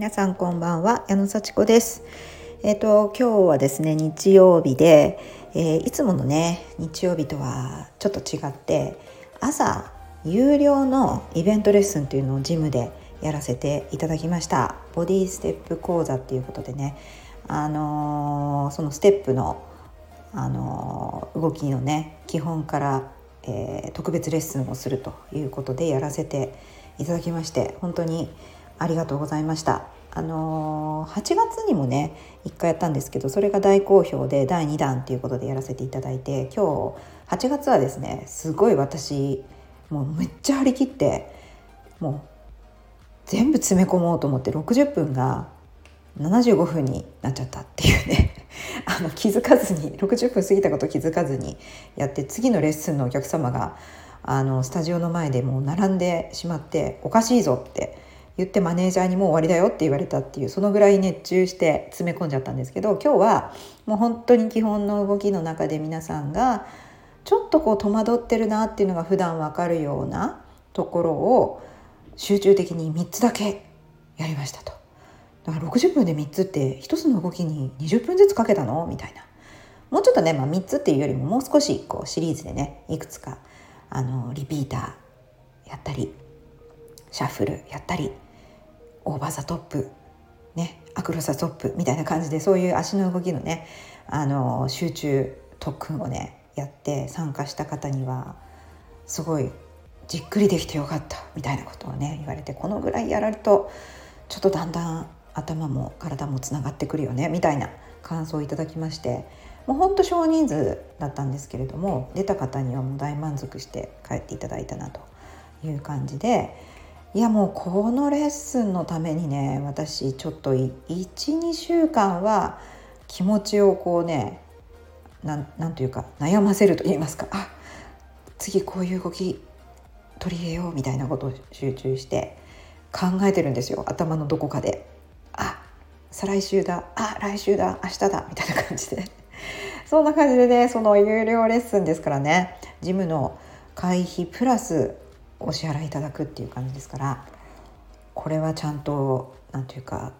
皆さんこんばんは矢野幸子です。えっ、ー、と今日はですね日曜日で、えー、いつものね日曜日とはちょっと違って朝有料のイベントレッスンというのをジムでやらせていただきました。ボディステップ講座っていうことでねあのー、そのステップのあの動きのね基本から、えー、特別レッスンをするということでやらせていただきまして本当にありがとうございました。あのー、8月にもね1回やったんですけどそれが大好評で第2弾っていうことでやらせていただいて今日8月はですねすごい私もうめっちゃ張り切ってもう全部詰め込もうと思って60分が75分になっちゃったっていうね あの気づかずに60分過ぎたこと気づかずにやって次のレッスンのお客様があのスタジオの前でもう並んでしまっておかしいぞって言ってマネージャーにもう終わりだよって言われたっていうそのぐらい熱中して詰め込んじゃったんですけど今日はもう本当に基本の動きの中で皆さんがちょっとこう戸惑ってるなっていうのが普段わかるようなところを集中的に3つだけやりましたと。だから60分で3つって1つの動きに20分ずつかけたの？みたいな。もうちょっとね、まあ、3つっていうよりももう少しこうシリーズでねいくつかあのリピーターやったりシャッフルやったり over the top ね across the top みたいな感じでそういう足の動きのねあの集中特訓をねやって参加した方にはすごいじっくりできてよかったみたいなことをね言われてこのぐらいやられるとちょっとだんだん頭も体もつながってくるよねみたいな感想をいただきましてもうほんと少人数だったんですけれども出た方にはもう大満足して帰っていただいたなという感じでいやもうこのレッスンのためにね私ちょっと12週間は気持ちをこうねなんなんというか悩ませると言いますか。あ次こういう動き取り入れようみたいなことを集中して考えてるんですよ。頭のどこかで。あ再来週だ。あ来週だ。明日だ。みたいな感じで。そんな感じでねその有料レッスンですからねジムの会費プラスお支払いいただくっていう感じですからこれはちゃんと何て言うか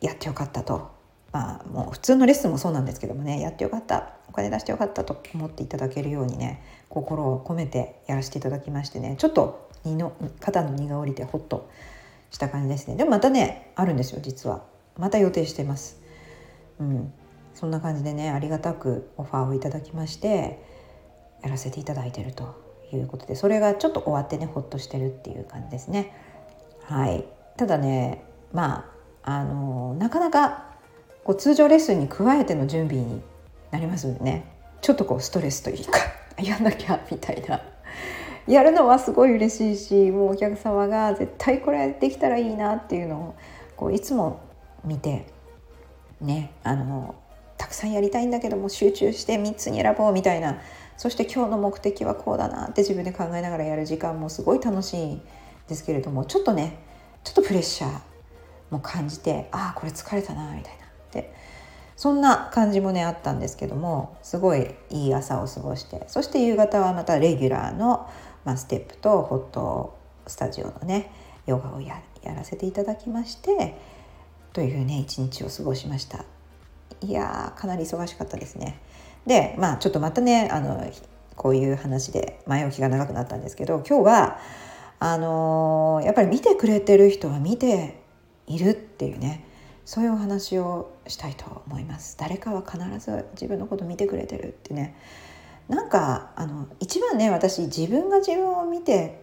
やってよかったと。まあもう普通のレッスンもそうなんですけどもねやってよかった。お金出してよかったと思っていただけるようにね心を込めてやらせていただきましてねちょっと荷の肩の荷が下りてほっとした感じですね。でもまたねあるんですよ実は。また予定してます。うん。そんな感じでねありがたくオファーをいただきましてやらせていただいてると。いうことでそれがちょっと終わってねほっとしてるっていう感じですね。はい、ただねまああのなかなかこう通常レッスンに加えての準備になりますのでね。ちょっとこうストレスというか やんなきゃみたいな。やるのはすごい嬉しいしもうお客様が絶対これできたらいいなっていうのをこういつも見てねあのたくさんやりたいんだけども集中して3つに選ぼうみたいなそして今日の目的はこうだなって自分で考えながらやる時間もすごい楽しいんですけれどもちょっとねちょっとプレッシャーも感じてああこれ疲れたなみたいなってそんな感じもねあったんですけどもすごいいい朝を過ごしてそして夕方はまたレギュラーの、まあ、ステップとホットスタジオのねヨガをやらせていただきましてというね一日を過ごしましたいやーかなり忙しかったですね。でまあちょっとまたねあのこういう話で前置きが長くなったんですけど今日はあのー、やっぱり見てくれてる人は見ているっていうねそういうお話をしたいと思います。誰かは必ず自分のこと見てくれてるってね。なんかあの一番ね私自分が自分を見て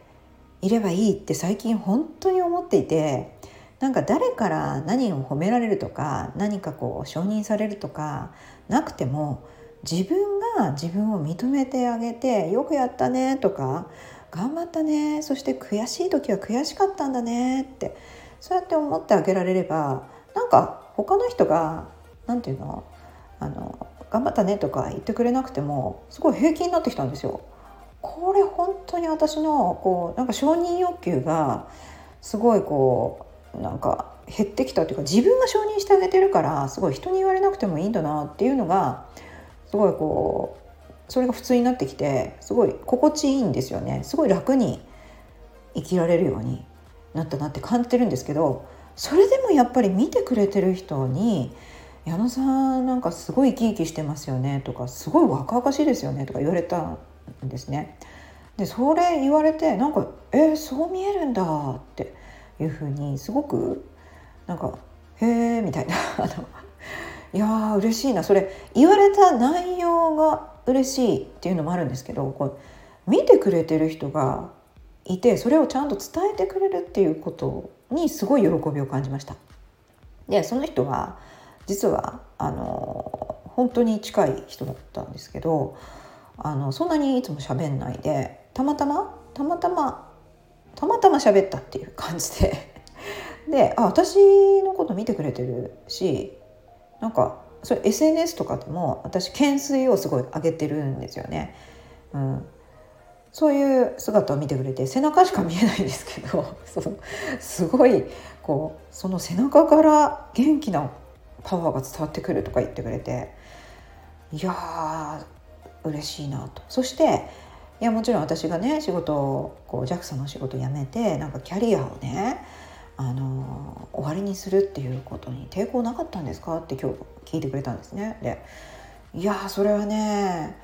いればいいって最近本当に思っていてなんか誰から何を褒められるとか何かこう承認されるとかなくても自分が自分を認めてあげて「よくやったね」とか「頑張ったね」そして悔しい時は悔しかったんだねってそうやって思ってあげられればなんか他の人が何て言うのあの頑張ったねとか言ってくれなくてもすごい平気になってきたんですよ。これ本当に私のこうなんか承認欲求がすごいこうなんか減ってきたというか自分が承認してあげてるからすごい人に言われなくてもいいんだなっていうのがすごいこうそれが普通になってきてすごい心地いいんですよねすごい楽に生きられるようになったなって感じてるんですけどそれでもやっぱり見てくれてる人に「矢野さんなんかすごい生き生きしてますよね」とか「すごい若々しいですよね」とか言われたんですね。でそれ言われてなんか「えー、そう見えるんだ」っていうふうにすごくなんか「へえ」みたいないやー嬉しいなそれ言われた内容が嬉しいっていうのもあるんですけどこう見てくれてる人がいてそれをちゃんと伝えてくれるっていうことにすごい喜びを感じました。でその人は実はあの本当に近い人だったんですけどあのそんなにいつも喋んないでたまたまたまたまたまたま喋ったっていう感じでであ私のこと見てくれてるしなんかそれ SNS とかでも私懸垂をすごい上げてるんですよね。うん、そういう姿を見てくれて背中しか見えないんですけど そうすごいこうその背中から元気なパワーが伝わってくるとか言ってくれていやー嬉しいなとそしていやもちろん私がね仕事をこう JAXA の仕事を辞めてなんかキャリアをねあの終わりにするっていうことに抵抗なかったんですか？って今日聞いてくれたんですね。でいやそれはね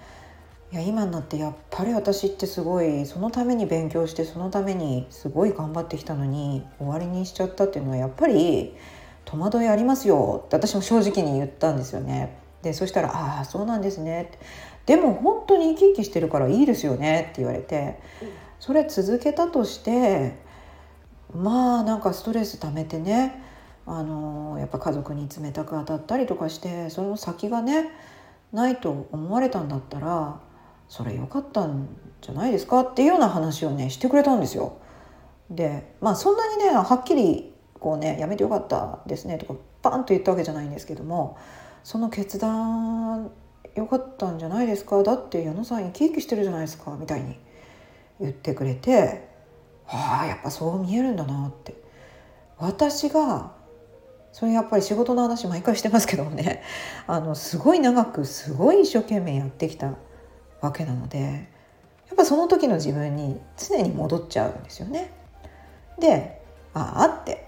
いや今になってやっぱり私ってすごいそのために勉強してそのためにすごい頑張ってきたのに終わりにしちゃったっていうのはやっぱり戸惑いありますよって私も正直に言ったんですよね。でそしたら「ああそうなんですね」でも本当に生き生きしてるからいいですよね」って言われてそれ続けたとしてまあなんかストレス溜めてねあのやっぱ家族に冷たく当たったりとかしてその先がねないと思われたんだったらそれ良かったんじゃないですかっていうような話をねしてくれたんですよ。でまあそんなにねはっきりこうねやめてよかったですねとかバンと言ったわけじゃないんですけどもその決断良かったんじゃないですか？だって矢野さん生き生きしてるじゃないですかみたいに言ってくれてはあやっぱそう見えるんだなって私がそれやっぱり仕事の話毎回してますけどもね あのすごい長くすごい一生懸命やってきたわけなのでやっぱその時の自分に常に戻っちゃうんですよね。でああって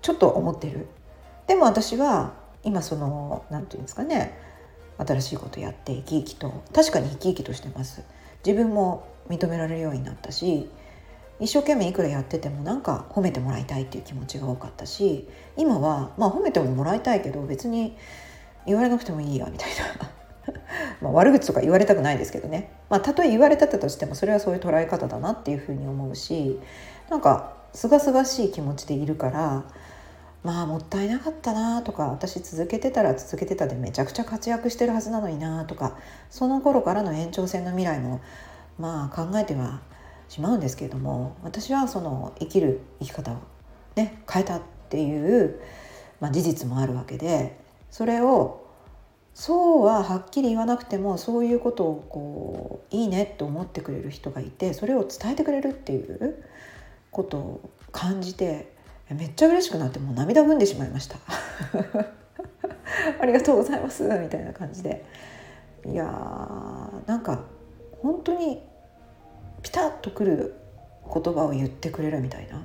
ちょっと思ってる。でも私は今その何て言うんですかね新しいことやって生き生きと確かに生き生きとしてます。自分も認められるようになったし一生懸命いくらやっててもなんか褒めてもらいたいっていう気持ちが多かったし今はまあ褒めてももらいたいけど別に言われなくてもいいやみたいな。まあ、悪口とか言われたくないですけどね、まあ、たとえ言われてたとしてもそれはそういう捉え方だなっていうふうに思うしなんかすがすがしい気持ちでいるからまあもったいなかったなとか私続けてたら続けてたでめちゃくちゃ活躍してるはずなのになとかその頃からの延長線の未来もまあ考えてはしまうんですけれども私はその生きる生き方をね変えたっていう、まあ、事実もあるわけでそれをそうははっきり言わなくてもそういうことをこういいねって思ってくれる人がいてそれを伝えてくれるっていうことを感じてめっちゃ嬉しくなってもう涙ぐんでしまいました。ありがとうございますみたいな感じで。いやーなんか本当にピタッとくる言葉を言ってくれるみたいな、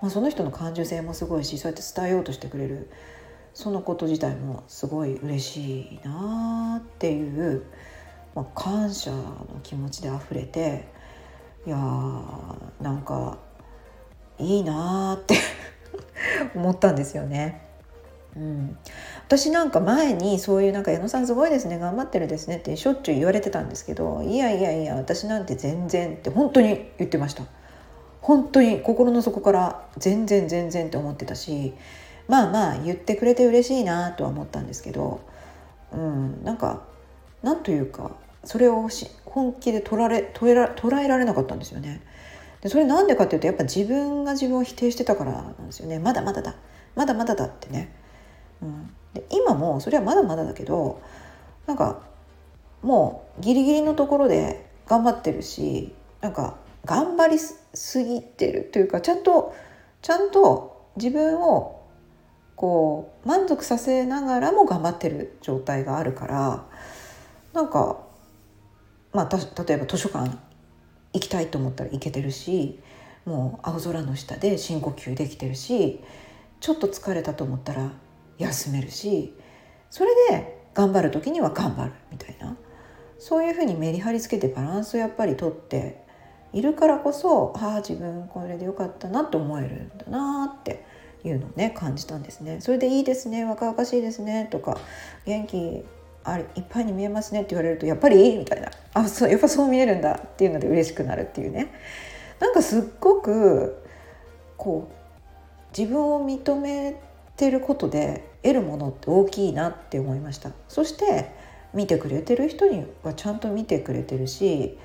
まあ、その人の感受性もすごいしそうやって伝えようとしてくれるそのこと自体もすごい嬉しいなっていう、まあ、感謝の気持ちで溢れていやーなんかいいなって 思ったんですよね。うん、私なんか前にそういうなんか矢野さんすごいですね頑張ってるですねってしょっちゅう言われてたんですけどいやいやいや私なんて全然って本当に言ってました本当に心の底から全然全然って思ってたしまあまあ言ってくれて嬉しいなとは思ったんですけど、うん、なんかなんというかそれを本気で捉え捉えられなかったんですよね。でそれなんでかっていうとやっぱ自分が自分を否定してたからなんですよね。まだまだだまだまだだってね。うん、で今もそれはまだまだだけどなんかもうギリギリのところで頑張ってるしなんか頑張りすぎてるというかちゃんとちゃんと自分をこう満足させながらも頑張ってる状態があるからなんかまあ例えば図書館行きたいと思ったら行けてるしもう青空の下で深呼吸できてるしちょっと疲れたと思ったら休めるしそれで頑張る時には頑張るみたいな。そういうふうにメリハリつけてバランスをやっぱりとっているからこそああ自分これでよかったなと思えるんだなっていうのをね感じたんですね。それでいいですね若々しいですねとか元気あれいっぱいに見えますねって言われるとやっぱりいいみたいな。あそうやっぱそう見えるんだっていうので嬉しくなるっていうね。なんかすっごくこう自分を認めてることで得るものって大きいなって思いました。そして見てくれてる人にはちゃんと見てくれてるし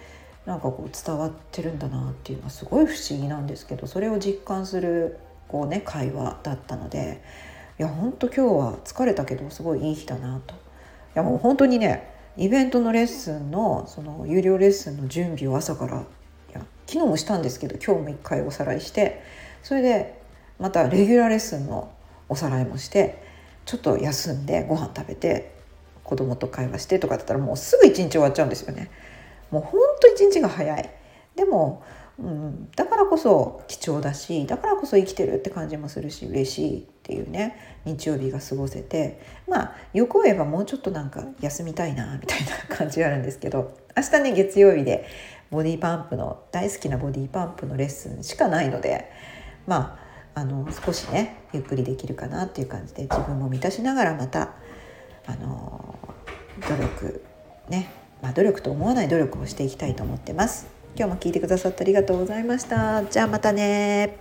なんかこう伝わってるんだなっていうのはすごい不思議なんですけどそれを実感するこうね会話だったのでいや本当今日は疲れたけどすごいいい日だなと。いやもう本当にねイベントのレッスンのその有料レッスンの準備を朝からいや昨日もしたんですけど今日も一回おさらいしてそれでまたレギュラーレッスンのおさらいもしてちょっと休んでご飯食べて子供と会話してとかだったらもうすぐ一日終わっちゃうんですよね。もうほんと一日が早いでも、うん、だからこそ貴重だしだからこそ生きてるって感じもするし嬉しいっていうね日曜日が過ごせてまあ欲を言えばもうちょっとなんか休みたいなみたいな 感じがあるんですけど明日ね月曜日でボディパンプの大好きなボディパンプのレッスンしかないのでまああの少しねゆっくりできるかなっていう感じで自分も満たしながらまたあの努力ね、まあ、努力と思わない努力をしていきたいと思ってます。今日も聞いてくださってありがとうございました。じゃあまたね